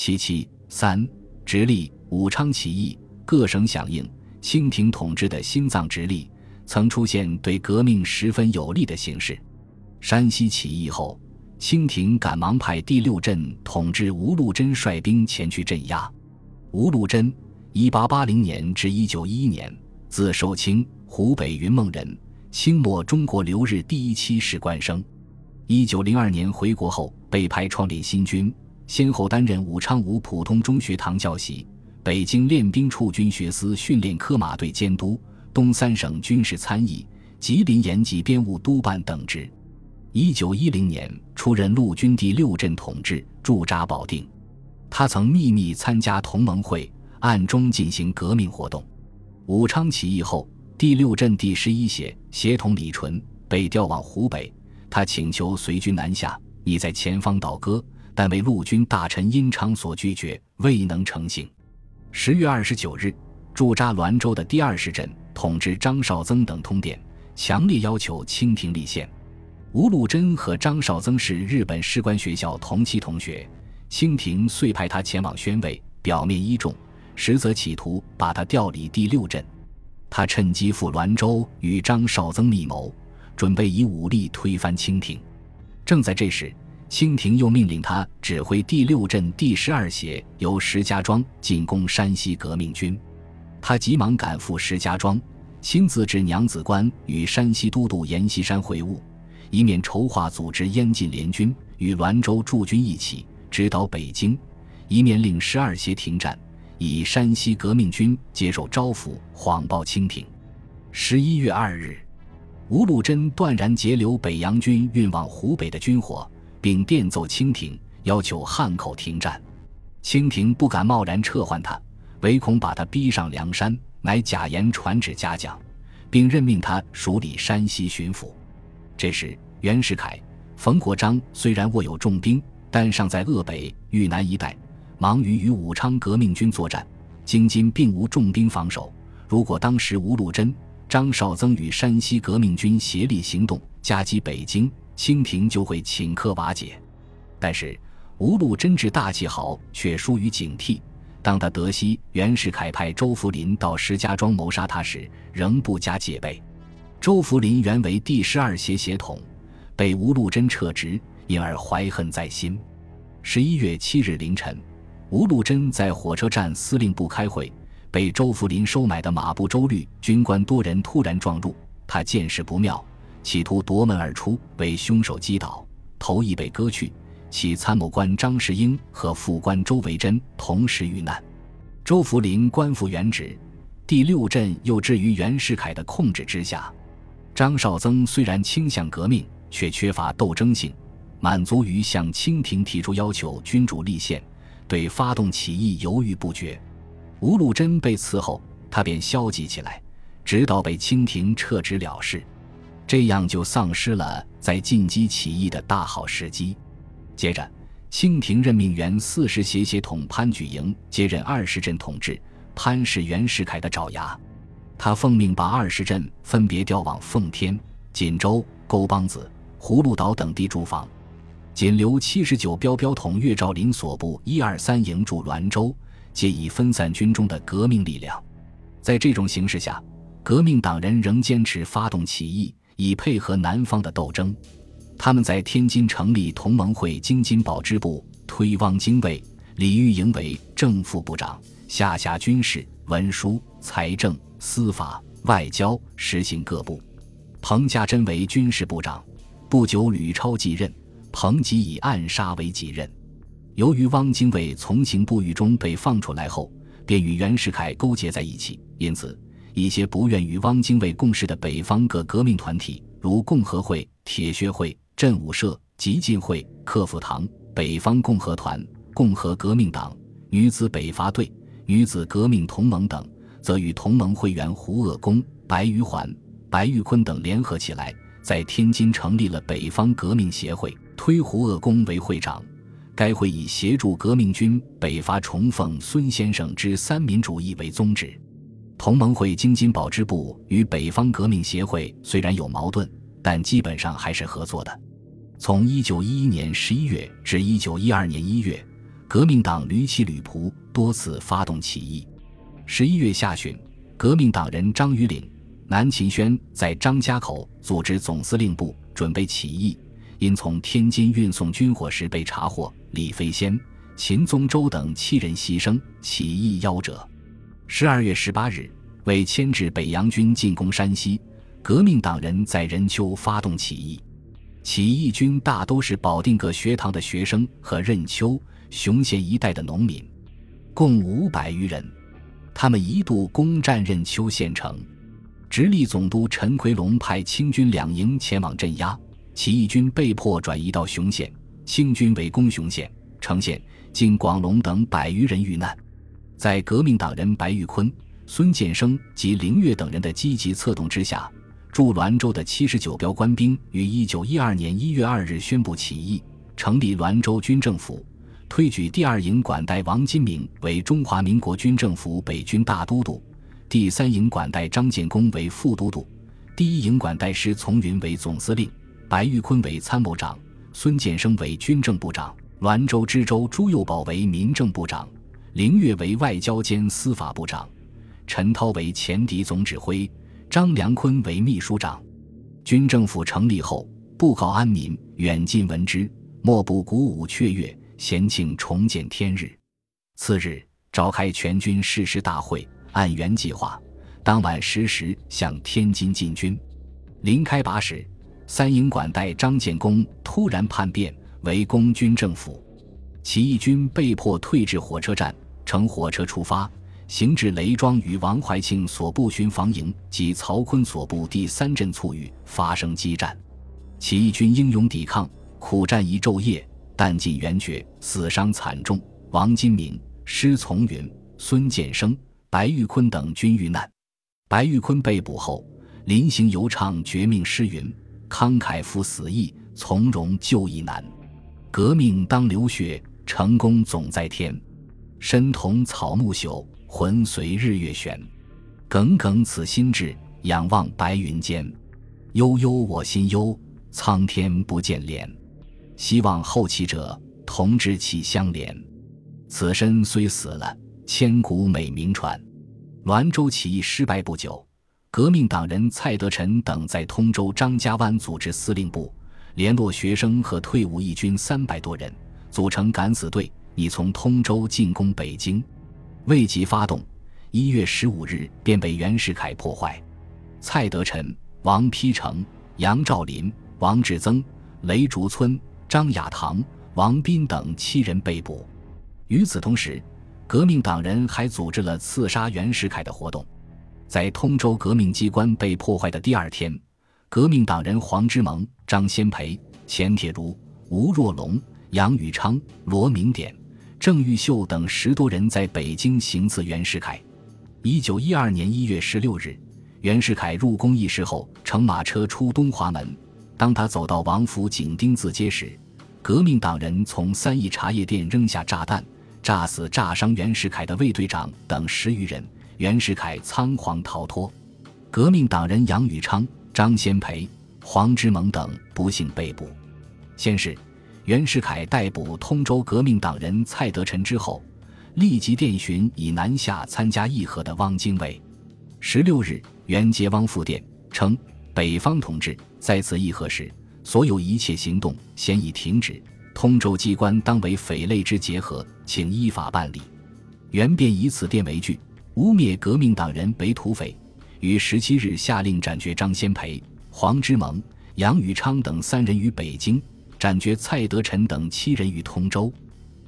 七七三，直隶武昌起义，各省响应。清廷统治的新藏直隶曾出现对革命十分有利的形势。山西起义后，清廷赶忙派第六镇统治吴禄贞率兵前去镇压。吴禄贞，一八八零年至一九一一年，字寿清，湖北云梦人，清末中国留日第一期士官生。一九零二年回国后，被派创立新军，先后担任武昌吴普通中学堂教习。北京练兵处军学司训练科马队监督、东三省军事参议、吉林延吉编务督办等职。一九一零年出任陆军第六镇统制，驻扎保定。他曾秘密参加同盟会，暗中进行革命活动。武昌起义后，第六镇第十一协协同李纯被调往湖北，他请求随军南下，拟在前方倒戈，但为陆军大臣殷昌所拒绝，未能成行。十月二十九日，驻扎滦州的第二十镇统治张绍曾等通电，强烈要求清廷立宪。吴禄贞和张绍曾是日本士官学校同期同学，清廷遂派他前往宣慰，表面依重，实则企图把他调离第六镇。他趁机赴滦州与张绍曾密谋，准备以武力推翻清廷。正在这时，清廷又命令他指挥第六镇第十二协由石家庄进攻山西革命军，他急忙赶赴石家庄，亲自至娘子关与山西都督阎锡山会晤，一面筹划组织燕晋联军与滦州驻军一起直捣北京，一面令十二协停战，以山西革命军接受招抚，谎报清廷。十一月二日，吴禄贞断然截留北洋军运往湖北的军火。并电奏清廷，要求汉口停战。清廷不敢贸然撤换他，唯恐把他逼上梁山，乃假言传旨嘉奖，并任命他署理山西巡抚。这时，袁世凯、冯国璋虽然握有重兵，但尚在鄂北、豫南一带，忙于与武昌革命军作战。京津并无重兵防守，如果当时吴禄贞、张绍曾与山西革命军协力行动，夹击北京。清廷就会顷刻瓦解，但是吴禄贞治大气豪，却疏于警惕。当他得悉袁世凯派周福林到石家庄谋杀他时，仍不加戒备。周福林原为第十二协协统，被吴禄贞撤职，因而怀恨在心。十一月七日凌晨，吴禄贞在火车站司令部开会，被周福林收买的马步周律军官多人突然撞入，他见势不妙。企图夺门而出，被凶手击倒，头亦被割去。其参谋官张世英和副官周维珍同时遇难。周福林官复原职，第六镇又置于袁世凯的控制之下。张绍曾虽然倾向革命，却缺乏斗争性，满足于向清廷提出要求，君主立宪，对发动起义犹豫不决。吴禄贞被刺后，他便消极起来，直到被清廷撤职了事。这样就丧失了在进击起义的大好时机。接着，清廷任命原四十协协统潘举营接任二十镇统治。潘是袁世凯的爪牙，他奉命把二十镇分别调往奉天、锦州、沟帮子、葫芦岛等地驻防，仅留七十九标标统岳兆麟所部一二三营驻滦州，借以分散军中的革命力量。在这种形势下，革命党人仍坚持发动起义。以配合南方的斗争，他们在天津成立同盟会京津保支部，推汪精卫、李玉莹为正副部长，下辖军事、文书、财政、司法、外交，实行各部。彭家珍为军事部长。不久，吕超继任，彭吉以暗杀为己任。由于汪精卫从刑部狱中被放出来后，便与袁世凯勾结在一起，因此。一些不愿与汪精卫共事的北方各革命团体，如共和会、铁血会、振武社、集进会、克福堂、北方共和团、共和革命党、女子北伐队、女子革命同盟等，则与同盟会员胡鄂公、白玉环、白玉坤等联合起来，在天津成立了北方革命协会，推胡鄂公为会长。该会以协助革命军北伐、重奉孙先生之三民主义为宗旨。同盟会京津保支部与北方革命协会虽然有矛盾，但基本上还是合作的。从一九一一年十一月至一九一二年一月，革命党屡起屡仆，多次发动起义。十一月下旬，革命党人张于岭、南秦轩在张家口组织总司令部，准备起义。因从天津运送军火时被查获，李飞仙、秦宗周等七人牺牲，起义夭折。十二月十八日，为牵制北洋军进攻山西，革命党人在任丘发动起义。起义军大都是保定各学堂的学生和任丘、雄县一带的农民，共五百余人。他们一度攻占任丘县城，直隶总督陈奎龙派清军两营前往镇压，起义军被迫转移到雄县，清军围攻雄县、城县，经广隆等百余人遇难。在革命党人白玉坤、孙建生及凌月等人的积极策动之下。驻滦州的七十九标官兵于一九一二年一月二日宣布起义，成立滦州军政府，推举第二营管带王金明为中华民国军政府北军大都督，第三营管带张建功为副都督，第一营管带师从云为总司令，白玉坤为参谋长，孙建生为军政部长，滦州知州朱佑保为民政部长，凌月为外交兼司法部长，陈涛为前敌总指挥。张良坤为秘书长，军政府成立后，布告安民，远近闻之，莫不鼓舞雀跃，咸庆重见天日。次日，召开全军誓师大会，按原计划，当晚十时向天津进军。临开拔时，三营管带张建功突然叛变，围攻军政府，起义军被迫退至火车站，乘火车出发。行至雷庄，与王怀庆所部巡防营及曹锟所部第三镇簇予发生激战，起义军英勇抵抗，苦战一昼夜，弹尽援绝，死伤惨重。王金明、施从云、孙建生、白玉坤等均遇难。白玉坤被捕后，临行犹唱绝命诗云：“慷慨赴死意，从容就义难。革命当流血，成功总在天。身同草木朽。”魂随日月悬，耿耿此心志，仰望白云间。悠悠我心忧，苍天不见怜。希望后起者，同志气相连。此身虽死了，千古美名传。滦州起义失败不久，革命党人蔡德臣等在通州张家湾组织司令部，联络学生和退伍义军三百多人，组成敢死队，已从通州进攻北京。未及发动，一月十五日便被袁世凯破坏。蔡德臣、王丕成、杨兆林、王志增、雷竹村、张亚堂、王斌等七人被捕。与此同时，革命党人还组织了刺杀袁世凯的活动。在通州革命机关被破坏的第二天，革命党人黄之蒙、张先培、钱铁如、吴若龙、杨宇昌、罗明典。郑玉秀等十多人在北京行刺袁世凯。一九一二年一月十六日，袁世凯入宫议事后，乘马车出东华门。当他走到王府井丁字街时，革命党人从三义茶叶店扔下炸弹，炸死、炸伤袁世凯的卫队长等十余人。袁世凯仓皇逃脱。革命党人杨宇昌、张先培、黄之蒙等不幸被捕。先是。袁世凯逮捕通州革命党人蔡德臣之后，立即电询已南下参加议和的汪精卫。十六日，袁接汪复电称：“北方同志在此议和时，所有一切行动先已停止。通州机关当为匪类之结合，请依法办理。”袁便以此电为据，污蔑革命党人为土匪。于十七日下令斩决张先培、黄之蒙、杨宇昌等三人于北京。斩决蔡德臣等七人于通州。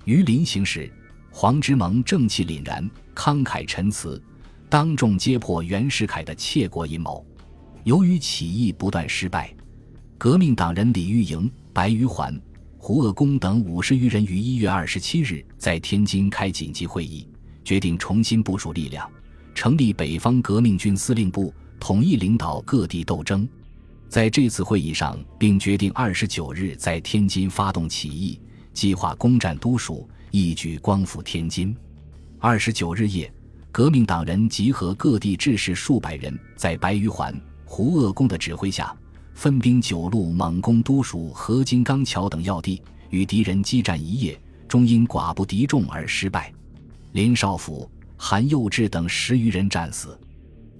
于临行时，黄之蒙正气凛然，慷慨陈词，当众揭破袁世凯的窃国阴谋。由于起义不断失败，革命党人李玉莹、白玉环、胡鄂公等五十余人于一月二十七日在天津开紧急会议，决定重新部署力量，成立北方革命军司令部，统一领导各地斗争。在这次会议上，并决定二十九日在天津发动起义，计划攻占都署，一举光复天津。二十九日夜，革命党人集合各地志士数百人，在白玉环、胡鄂公的指挥下，分兵九路猛攻都署和金刚桥等要地，与敌人激战一夜，终因寡不敌众而失败。林少府、韩幼稚等十余人战死。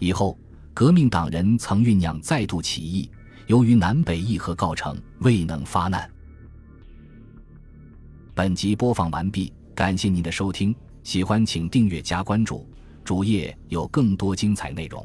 以后，革命党人曾酝酿再度起义，由于南北议和告成，未能发难。本集播放完毕，感谢您的收听，喜欢请订阅加关注，主页有更多精彩内容。